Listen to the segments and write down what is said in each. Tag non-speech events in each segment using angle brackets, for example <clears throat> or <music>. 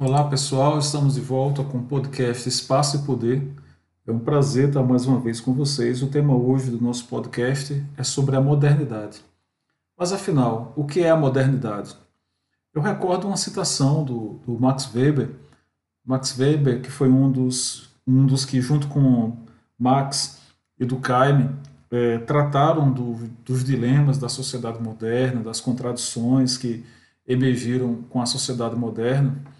Olá pessoal, estamos de volta com o podcast Espaço e Poder. É um prazer estar mais uma vez com vocês. O tema hoje do nosso podcast é sobre a modernidade. Mas afinal, o que é a modernidade? Eu recordo uma citação do, do Max Weber. Max Weber, que foi um dos, um dos que, junto com Max e Durkheim, é, trataram do, dos dilemas da sociedade moderna, das contradições que emergiram com a sociedade moderna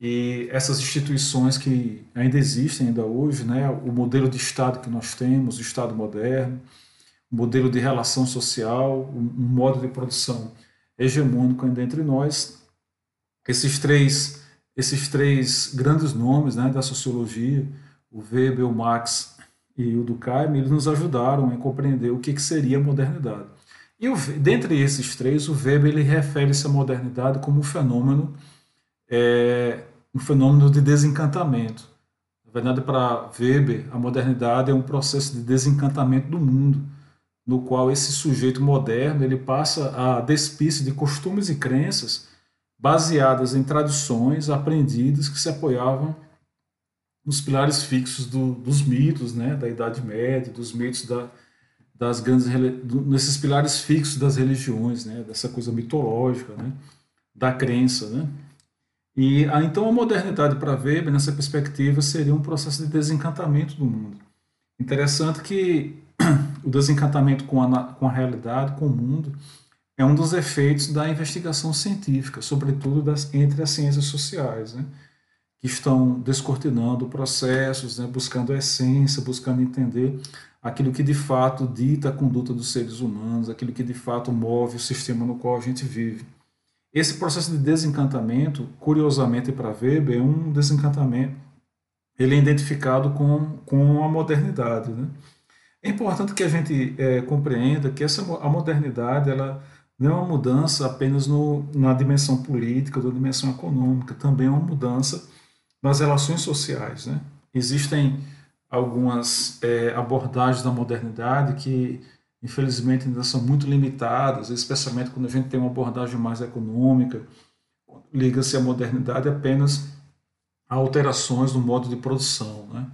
e essas instituições que ainda existem ainda hoje, né, o modelo de Estado que nós temos, o Estado moderno, o modelo de relação social, um, modo de produção hegemônico ainda entre nós, esses três esses três grandes nomes né, da sociologia, o Weber, o Marx e o Durkheim, eles nos ajudaram a compreender o que, que seria a modernidade. E o, dentre esses três, o Weber ele refere-se à modernidade como um fenômeno é um fenômeno de desencantamento. Na verdade, para Weber, a modernidade é um processo de desencantamento do mundo, no qual esse sujeito moderno ele passa a despir-se de costumes e crenças baseadas em tradições aprendidas que se apoiavam nos pilares fixos do, dos mitos, né, da Idade Média, dos mitos da, das grandes nesses pilares fixos das religiões, né, dessa coisa mitológica, né, da crença, né. E ah, então a modernidade para Weber, nessa perspectiva, seria um processo de desencantamento do mundo. Interessante que <clears throat> o desencantamento com a, com a realidade, com o mundo, é um dos efeitos da investigação científica, sobretudo das, entre as ciências sociais, né? que estão descortinando processos, né? buscando a essência, buscando entender aquilo que de fato dita a conduta dos seres humanos, aquilo que de fato move o sistema no qual a gente vive. Esse processo de desencantamento, curiosamente para Weber, é um desencantamento, ele é identificado com, com a modernidade. Né? É importante que a gente é, compreenda que essa, a modernidade ela não é uma mudança apenas no, na dimensão política na dimensão econômica, também é uma mudança nas relações sociais. Né? Existem algumas é, abordagens da modernidade que infelizmente ainda são muito limitadas, especialmente quando a gente tem uma abordagem mais econômica, liga-se à modernidade apenas a alterações no modo de produção, né?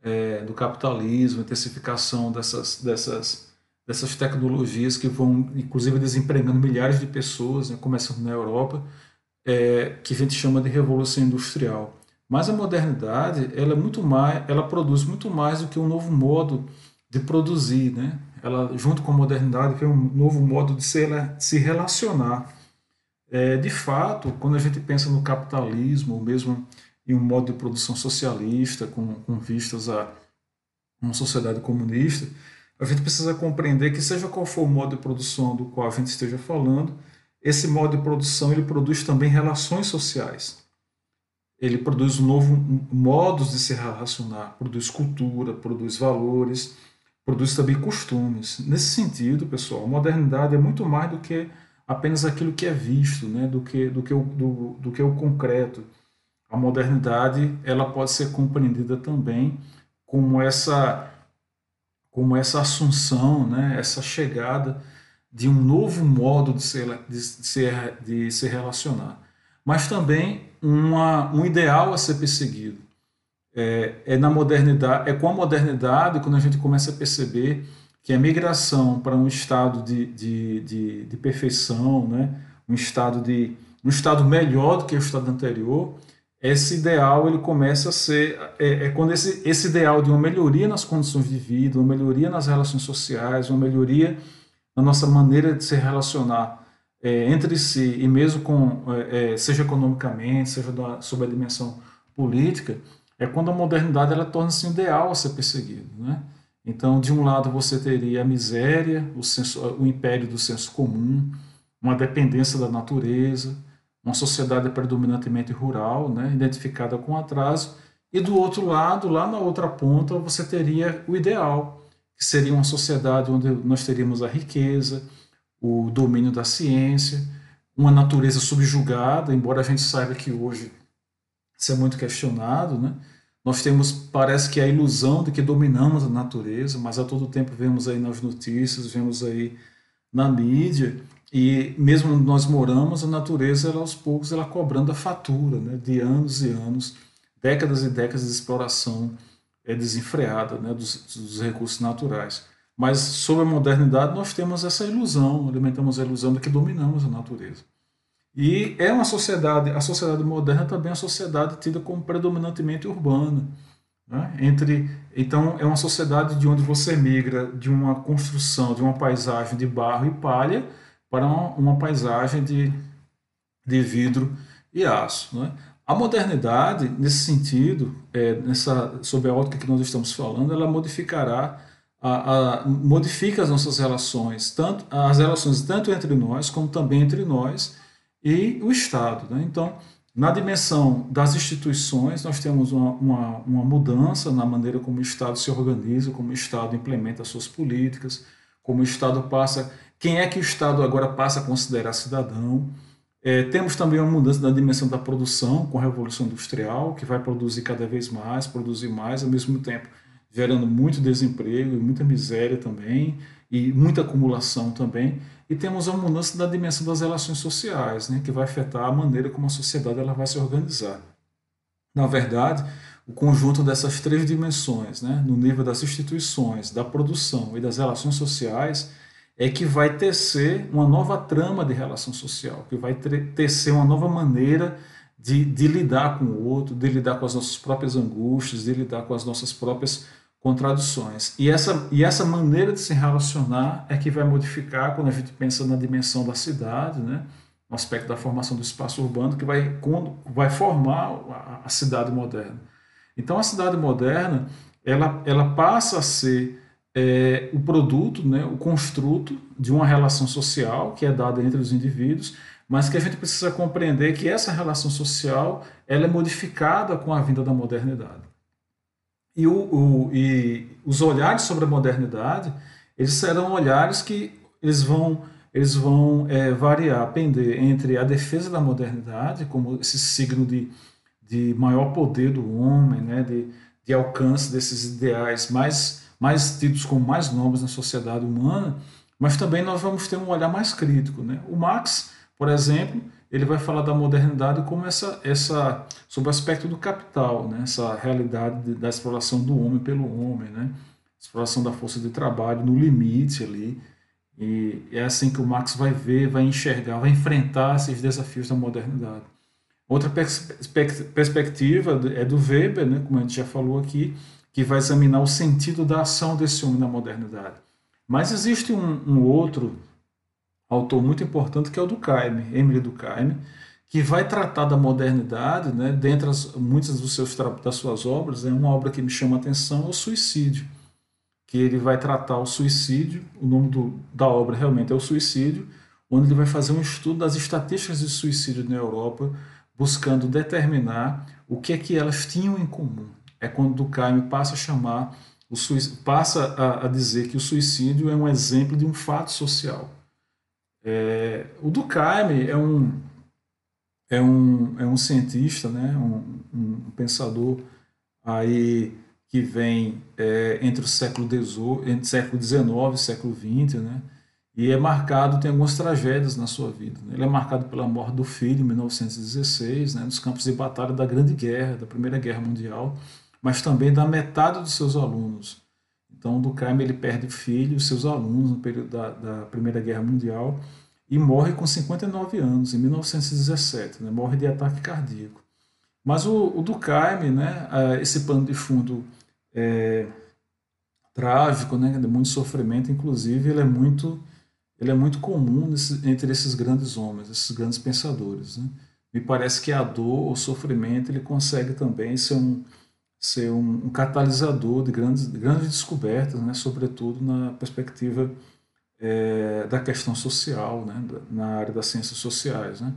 É, do capitalismo, intensificação dessas, dessas, dessas tecnologias que vão, inclusive, desempregando milhares de pessoas, né? começando na Europa, é, que a gente chama de revolução industrial. Mas a modernidade, ela é muito mais, ela produz muito mais do que um novo modo de produzir, né? ela junto com a modernidade foi um novo modo de se, se relacionar. É, de fato, quando a gente pensa no capitalismo, ou mesmo em um modo de produção socialista, com, com vistas a uma sociedade comunista, a gente precisa compreender que seja qual for o modo de produção do qual a gente esteja falando, esse modo de produção ele produz também relações sociais. Ele produz um novo modos de se relacionar, produz cultura, produz valores, produz também costumes. Nesse sentido, pessoal, a modernidade é muito mais do que apenas aquilo que é visto, né? do, que, do, que o, do, do que o concreto. A modernidade ela pode ser compreendida também como essa, como essa assunção, né? essa chegada de um novo modo de se, de se, de se relacionar, mas também uma, um ideal a ser perseguido é, é, na modernidade, é com a modernidade quando a gente começa a perceber que a migração para um estado de, de, de, de, perfeição, né, um estado de um estado melhor do que o estado anterior, esse ideal ele começa a ser é, é quando esse, esse ideal de uma melhoria nas condições de vida, uma melhoria nas relações sociais, uma melhoria na nossa maneira de se relacionar é, entre si e mesmo com é, é seja economicamente, seja da, sob a dimensão política, é quando a modernidade ela torna-se ideal a ser perseguido. Né? Então, de um lado, você teria a miséria, o, senso, o império do senso comum, uma dependência da natureza, uma sociedade predominantemente rural, né, identificada com atraso, e do outro lado, lá na outra ponta, você teria o ideal, que seria uma sociedade onde nós teríamos a riqueza, o domínio da ciência, uma natureza subjugada, embora a gente saiba que hoje isso é muito questionado, né? Nós temos, parece que a ilusão de que dominamos a natureza, mas a todo tempo vemos aí nas notícias, vemos aí na mídia, e mesmo onde nós moramos, a natureza, ela, aos poucos, ela cobrando a fatura né, de anos e anos, décadas e décadas de exploração é, desenfreada né, dos, dos recursos naturais. Mas sob a modernidade nós temos essa ilusão, alimentamos a ilusão de que dominamos a natureza. E é uma sociedade, a sociedade moderna também é uma sociedade tida como predominantemente urbana. Né? Entre, então é uma sociedade de onde você migra de uma construção, de uma paisagem de barro e palha para uma, uma paisagem de, de vidro e aço. Né? A modernidade, nesse sentido, é, nessa, sob a ótica que nós estamos falando, ela modificará a, a, modifica as nossas relações, tanto as relações tanto entre nós como também entre nós e o Estado. Né? Então, na dimensão das instituições, nós temos uma, uma, uma, mudança na maneira como o Estado se organiza, como o Estado implementa suas políticas, como o Estado passa. Quem é que o Estado agora passa a considerar cidadão? É, temos também uma mudança na dimensão da produção, com a Revolução Industrial, que vai produzir cada vez mais, produzir mais, ao mesmo tempo gerando muito desemprego e muita miséria também, e muita acumulação também. E temos a mudança da dimensão das relações sociais, né, que vai afetar a maneira como a sociedade ela vai se organizar. Na verdade, o conjunto dessas três dimensões, né, no nível das instituições, da produção e das relações sociais, é que vai tecer uma nova trama de relação social, que vai tecer uma nova maneira de, de lidar com o outro, de lidar com as nossas próprias angústias, de lidar com as nossas próprias contradições. E essa, e essa maneira de se relacionar é que vai modificar quando a gente pensa na dimensão da cidade, né? no aspecto da formação do espaço urbano, que vai, quando, vai formar a, a cidade moderna. Então, a cidade moderna ela, ela passa a ser é, o produto, né, o construto de uma relação social que é dada entre os indivíduos, mas que a gente precisa compreender que essa relação social ela é modificada com a vinda da modernidade. E, o, o, e os olhares sobre a modernidade, eles serão olhares que eles vão, eles vão é, variar, pender entre a defesa da modernidade, como esse signo de, de maior poder do homem, né, de, de alcance desses ideais mais, mais tidos como mais nobres na sociedade humana, mas também nós vamos ter um olhar mais crítico. Né? O Marx, por exemplo, ele vai falar da modernidade como essa, essa sobre o aspecto do capital, né? essa realidade de, da exploração do homem pelo homem, né? exploração da força de trabalho no limite ali. E é assim que o Marx vai ver, vai enxergar, vai enfrentar esses desafios da modernidade. Outra pers perspectiva é do Weber, né, como a gente já falou aqui, que vai examinar o sentido da ação desse homem na modernidade. Mas existe um, um outro autor muito importante, que é o Durkheim, Emile Durkheim, que vai tratar da modernidade, né, dentre as, muitas dos seus, das suas obras, é uma obra que me chama a atenção, é o Suicídio, que ele vai tratar o suicídio, o nome do, da obra realmente é o Suicídio, onde ele vai fazer um estudo das estatísticas de suicídio na Europa, buscando determinar o que é que elas tinham em comum. É quando Durkheim passa a chamar, o passa a, a dizer que o suicídio é um exemplo de um fato social é, o Durkheim é um, é um, é um cientista, né, um, um pensador aí que vem é, entre o século XVIII, entre século XIX e século XX, né, e é marcado, tem algumas tragédias na sua vida. Né? Ele é marcado pela morte do filho em 1916, né, nos campos de batalha da Grande Guerra, da Primeira Guerra Mundial, mas também da metade dos seus alunos. Então, Durkheim ele perde o filho, seus alunos no período da, da Primeira Guerra Mundial e morre com 59 anos, em 1917, né? morre de ataque cardíaco. Mas o, o Durkheim, né, esse pano de fundo é, trágico, né, de muito sofrimento, inclusive, ele é muito, ele é muito comum nesse, entre esses grandes homens, esses grandes pensadores. Né? Me parece que a dor, o sofrimento, ele consegue também ser um, ser um, um catalisador de grandes, de grandes descobertas, né? sobretudo na perspectiva é, da questão social, né? na área das ciências sociais. Né?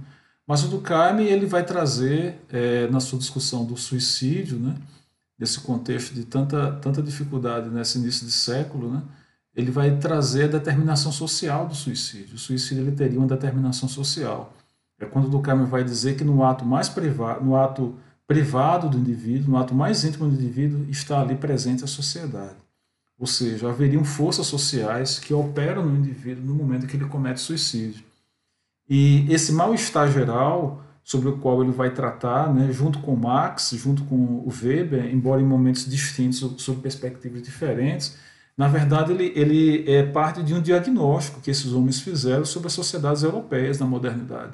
Mas o Durkheim ele vai trazer, é, na sua discussão do suicídio, né? desse contexto de tanta, tanta dificuldade nesse início de século, né? ele vai trazer a determinação social do suicídio. O suicídio ele teria uma determinação social. É quando o Durkheim vai dizer que no ato mais privado, no ato privado do indivíduo, no ato mais íntimo do indivíduo, está ali presente a sociedade. Ou seja, haveriam forças sociais que operam no indivíduo no momento que ele comete suicídio. E esse mal-estar geral, sobre o qual ele vai tratar, né, junto com Marx, junto com o Weber, embora em momentos distintos, sob perspectivas diferentes, na verdade ele, ele é parte de um diagnóstico que esses homens fizeram sobre as sociedades europeias na modernidade.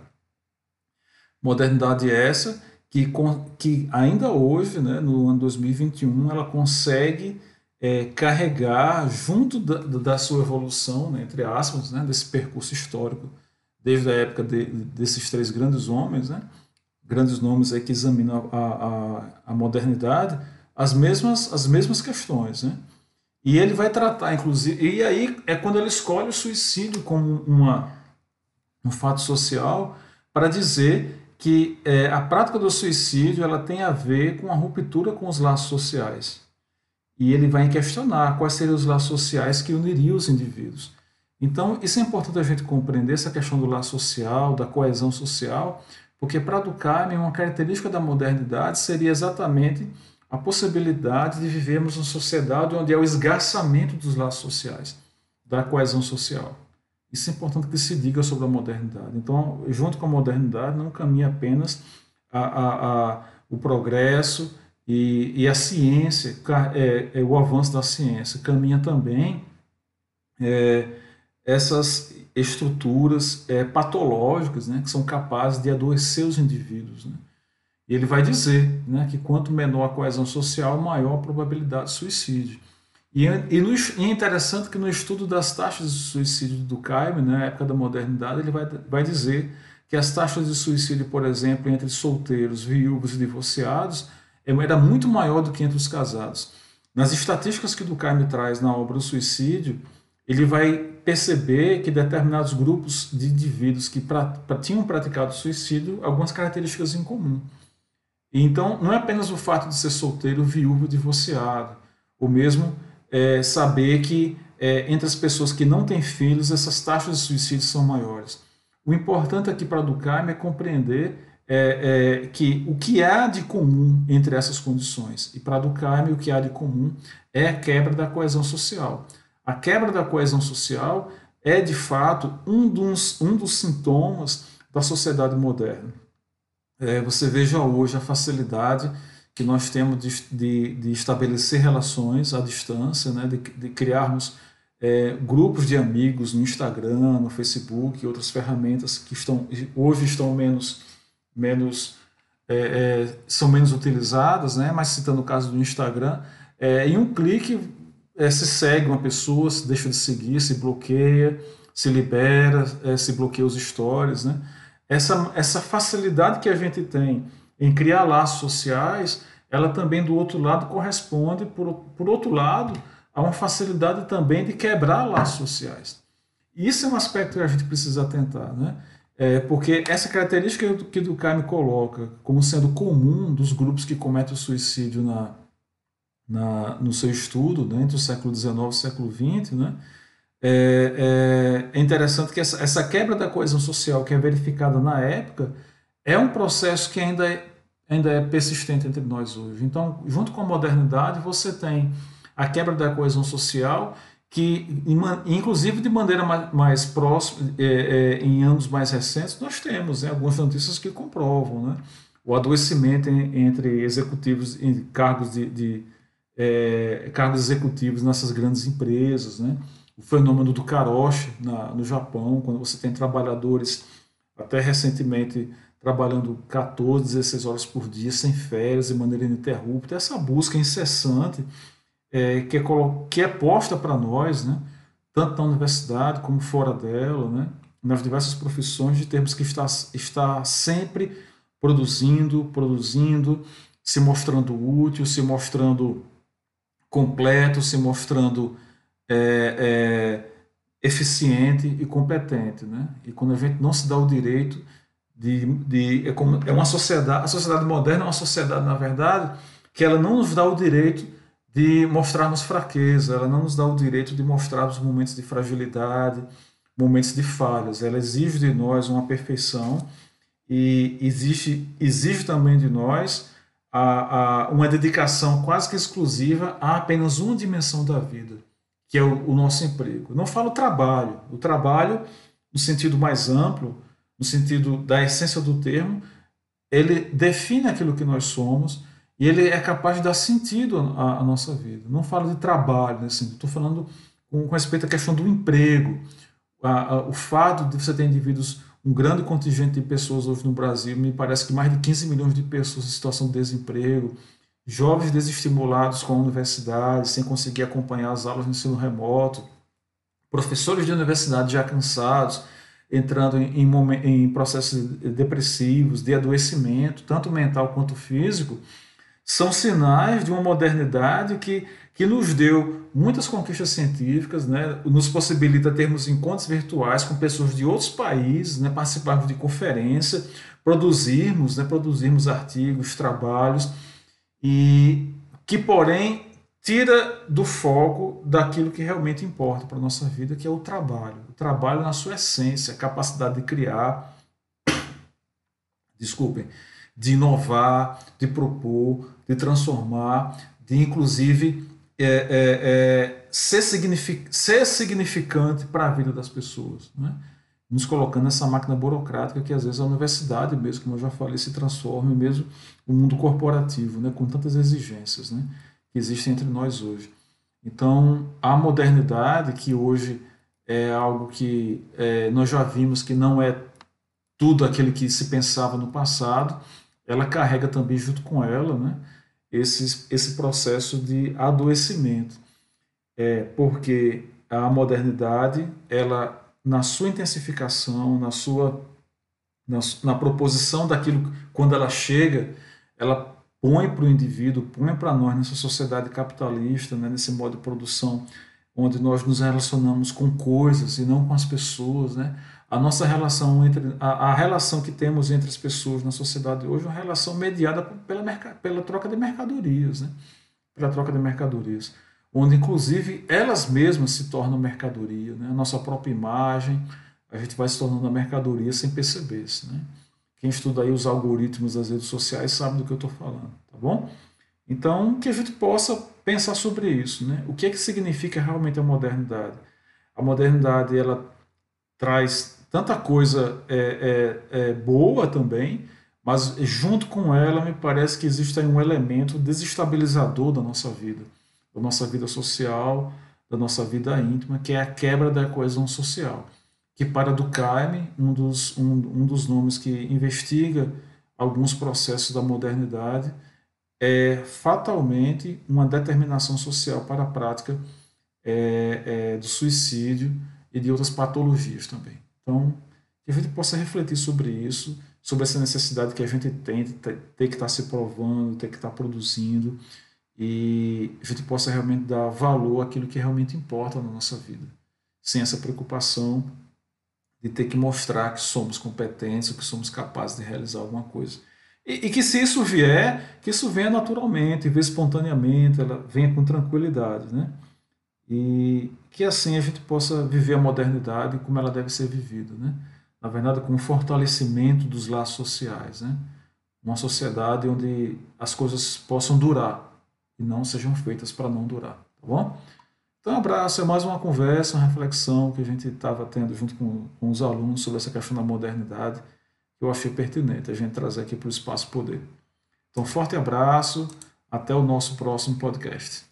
Modernidade essa que, que ainda hoje, né, no ano 2021, ela consegue é, carregar junto da, da sua evolução, né, entre aspas, né, desse percurso histórico, desde a época de, desses três grandes homens, né, grandes nomes aí que examinam a, a, a modernidade, as mesmas, as mesmas questões. Né? E ele vai tratar, inclusive, e aí é quando ele escolhe o suicídio como uma, um fato social para dizer que é, a prática do suicídio ela tem a ver com a ruptura com os laços sociais. E ele vai questionar quais seriam os laços sociais que uniriam os indivíduos. Então, isso é importante a gente compreender, essa questão do laço social, da coesão social, porque para Durkheim, uma característica da modernidade seria exatamente a possibilidade de vivermos uma sociedade onde é o esgarçamento dos laços sociais, da coesão social. Isso é importante que se diga sobre a modernidade. Então, junto com a modernidade, não caminha apenas a, a, a o progresso e, e, a ciência, é, é, o avanço da ciência, caminha também é, essas estruturas é, patológicas né, que são capazes de adoecer os indivíduos. Né? Ele vai dizer né, que quanto menor a coesão social, maior a probabilidade de suicídio. E, e, no, e, é interessante que no estudo das taxas de suicídio do Caime, né, na época da modernidade, ele vai, vai dizer que as taxas de suicídio, por exemplo, entre solteiros, viúvos e divorciados, é, era muito maior do que entre os casados. Nas estatísticas que o Durkheim traz na obra O Suicídio, ele vai perceber que determinados grupos de indivíduos que pra, pra, tinham praticado suicídio, algumas características em comum. então, não é apenas o fato de ser solteiro, viúvo, divorciado, ou mesmo é, saber que é, entre as pessoas que não têm filhos, essas taxas de suicídio são maiores. O importante aqui para Durkheim é compreender é, é, que o que há de comum entre essas condições. E para Durkheim, o que há de comum é a quebra da coesão social. A quebra da coesão social é, de fato, um dos, um dos sintomas da sociedade moderna. É, você veja hoje a facilidade que nós temos de, de, de estabelecer relações à distância, né, de, de criarmos é, grupos de amigos no Instagram, no Facebook e outras ferramentas que estão, hoje estão menos, menos é, é, são menos utilizadas, né, mas citando o caso do Instagram, é, em um clique é, se segue uma pessoa, se deixa de seguir, se bloqueia, se libera, é, se bloqueia os stories. Né? Essa, essa facilidade que a gente tem em criar laços sociais, ela também do outro lado corresponde, por, por outro lado, a uma facilidade também de quebrar laços sociais. Isso é um aspecto que a gente precisa atentar, né? É, porque essa característica que o Durkheim coloca como sendo comum dos grupos que cometem o suicídio na, na, no seu estudo, né, entre o século XIX e o século XX, né, é, é, é interessante que essa, essa quebra da coesão social que é verificada na época é um processo que ainda é ainda é persistente entre nós hoje. Então, junto com a modernidade, você tem a quebra da coesão social, que, inclusive de maneira mais, próxima, é, é, em anos mais recentes, nós temos né, algumas notícias que comprovam né, o adoecimento entre executivos em cargos de, de é, cargos executivos nessas grandes empresas, né, o fenômeno do karoshi na, no Japão, quando você tem trabalhadores até recentemente trabalhando 14, 16 horas por dia, sem férias, de maneira ininterrupta. Essa busca incessante é, que, é, que é posta para nós, né, tanto na universidade como fora dela, né, nas diversas profissões, de termos que estar está sempre produzindo, produzindo, se mostrando útil, se mostrando completo, se mostrando é, é, eficiente e competente. Né? E quando a gente não se dá o direito de, de é, como, é uma sociedade, a sociedade moderna é uma sociedade, na verdade, que ela não nos dá o direito de mostrarmos fraqueza, ela não nos dá o direito de mostrarmos momentos de fragilidade, momentos de falhas. Ela exige de nós uma perfeição e exige, exige também de nós a, a, uma dedicação quase que exclusiva a apenas uma dimensão da vida, que é o, o nosso emprego. Não falo trabalho. O trabalho, no sentido mais amplo, no sentido da essência do termo, ele define aquilo que nós somos e ele é capaz de dar sentido à, à nossa vida. Não falo de trabalho nesse sentido, estou falando com, com, respeito à questão do emprego. A, a, o fato de você ter indivíduos, um grande contingente de pessoas hoje no Brasil, me parece que mais de 15 milhões de pessoas em situação de desemprego, jovens desestimulados com a universidade, sem conseguir acompanhar as aulas no ensino remoto, professores de universidade já cansados, entrando em, em, processos depressivos, de adoecimento, tanto mental quanto físico, são sinais de uma modernidade que, que nos deu muitas conquistas científicas, né? nos possibilita termos encontros virtuais com pessoas de outros países, né? participarmos de conferência, produzirmos, né? produzirmos artigos, trabalhos, e que, porém, tira do foco daquilo que realmente importa para a nossa vida, que é o trabalho. O trabalho na sua essência, a capacidade de criar, <coughs> desculpem, de inovar, de propor, de transformar, de inclusive é, é, é, ser, signific, ser significante para a vida das pessoas. Né? Nos colocando nessa máquina burocrática que às vezes a universidade mesmo, como eu já falei, se transforma, mesmo o mundo corporativo, né? com tantas exigências né? Que existem entre nós hoje. Então, a modernidade, que hoje é algo que é, nós já vimos que não é tudo aquele que se pensava no passado, ela carrega também junto com ela né, esse, esse processo de adoecimento. É, porque a modernidade, ela na sua intensificação, na sua na, na proposição daquilo, quando ela chega, ela põe para o indivíduo, põe para nós nessa sociedade capitalista, né, nesse modo de produção, onde nós nos relacionamos com coisas e não com as pessoas, né? a nossa relação entre a, a, relação que temos entre as pessoas na sociedade hoje é uma relação mediada pela, pela troca de mercadorias, né? pela troca de mercadorias, onde inclusive elas mesmas se tornam mercadoria, né? a nossa própria imagem, a gente vai se tornando a mercadoria sem perceber isso. Né? Quem estuda aí os algoritmos das redes sociais sabe do que eu estou falando, tá bom? Então, que a gente possa pensar sobre isso, né? O que é que significa realmente a modernidade? A modernidade, ela traz tanta coisa é, é, é boa também, mas junto com ela me parece que existe um elemento desestabilizador da nossa vida, da nossa vida social, da nossa vida íntima, que é a quebra da coesão social. Que para Durkheim, um dos, um, um dos nomes que investiga alguns processos da modernidade, é fatalmente uma determinação social para a prática é, é, do suicídio e de outras patologias também. Então, que a gente possa refletir sobre isso, sobre essa necessidade que a gente tem de ter, ter que estar se provando, ter que estar produzindo, e a gente possa realmente dar valor àquilo que realmente importa na nossa vida, sem essa preocupação de ter que mostrar que somos competentes, que somos capazes de realizar alguma coisa. E, e, que se isso vier, que isso venha naturalmente, venha espontaneamente, ela venha com tranquilidade, né? E que assim a gente possa viver a modernidade como ela deve ser vivida, né? Na verdade, com o fortalecimento dos laços sociais, né? Uma sociedade onde as coisas possam durar e não sejam feitas para não durar, tá bom? Então, abraço, é mais uma conversa, uma reflexão que a gente estava tendo junto com, com os alunos sobre essa questão da modernidade, que eu achei pertinente a gente trazer aqui para o Espaço Poder. Então, forte abraço, até o nosso próximo podcast.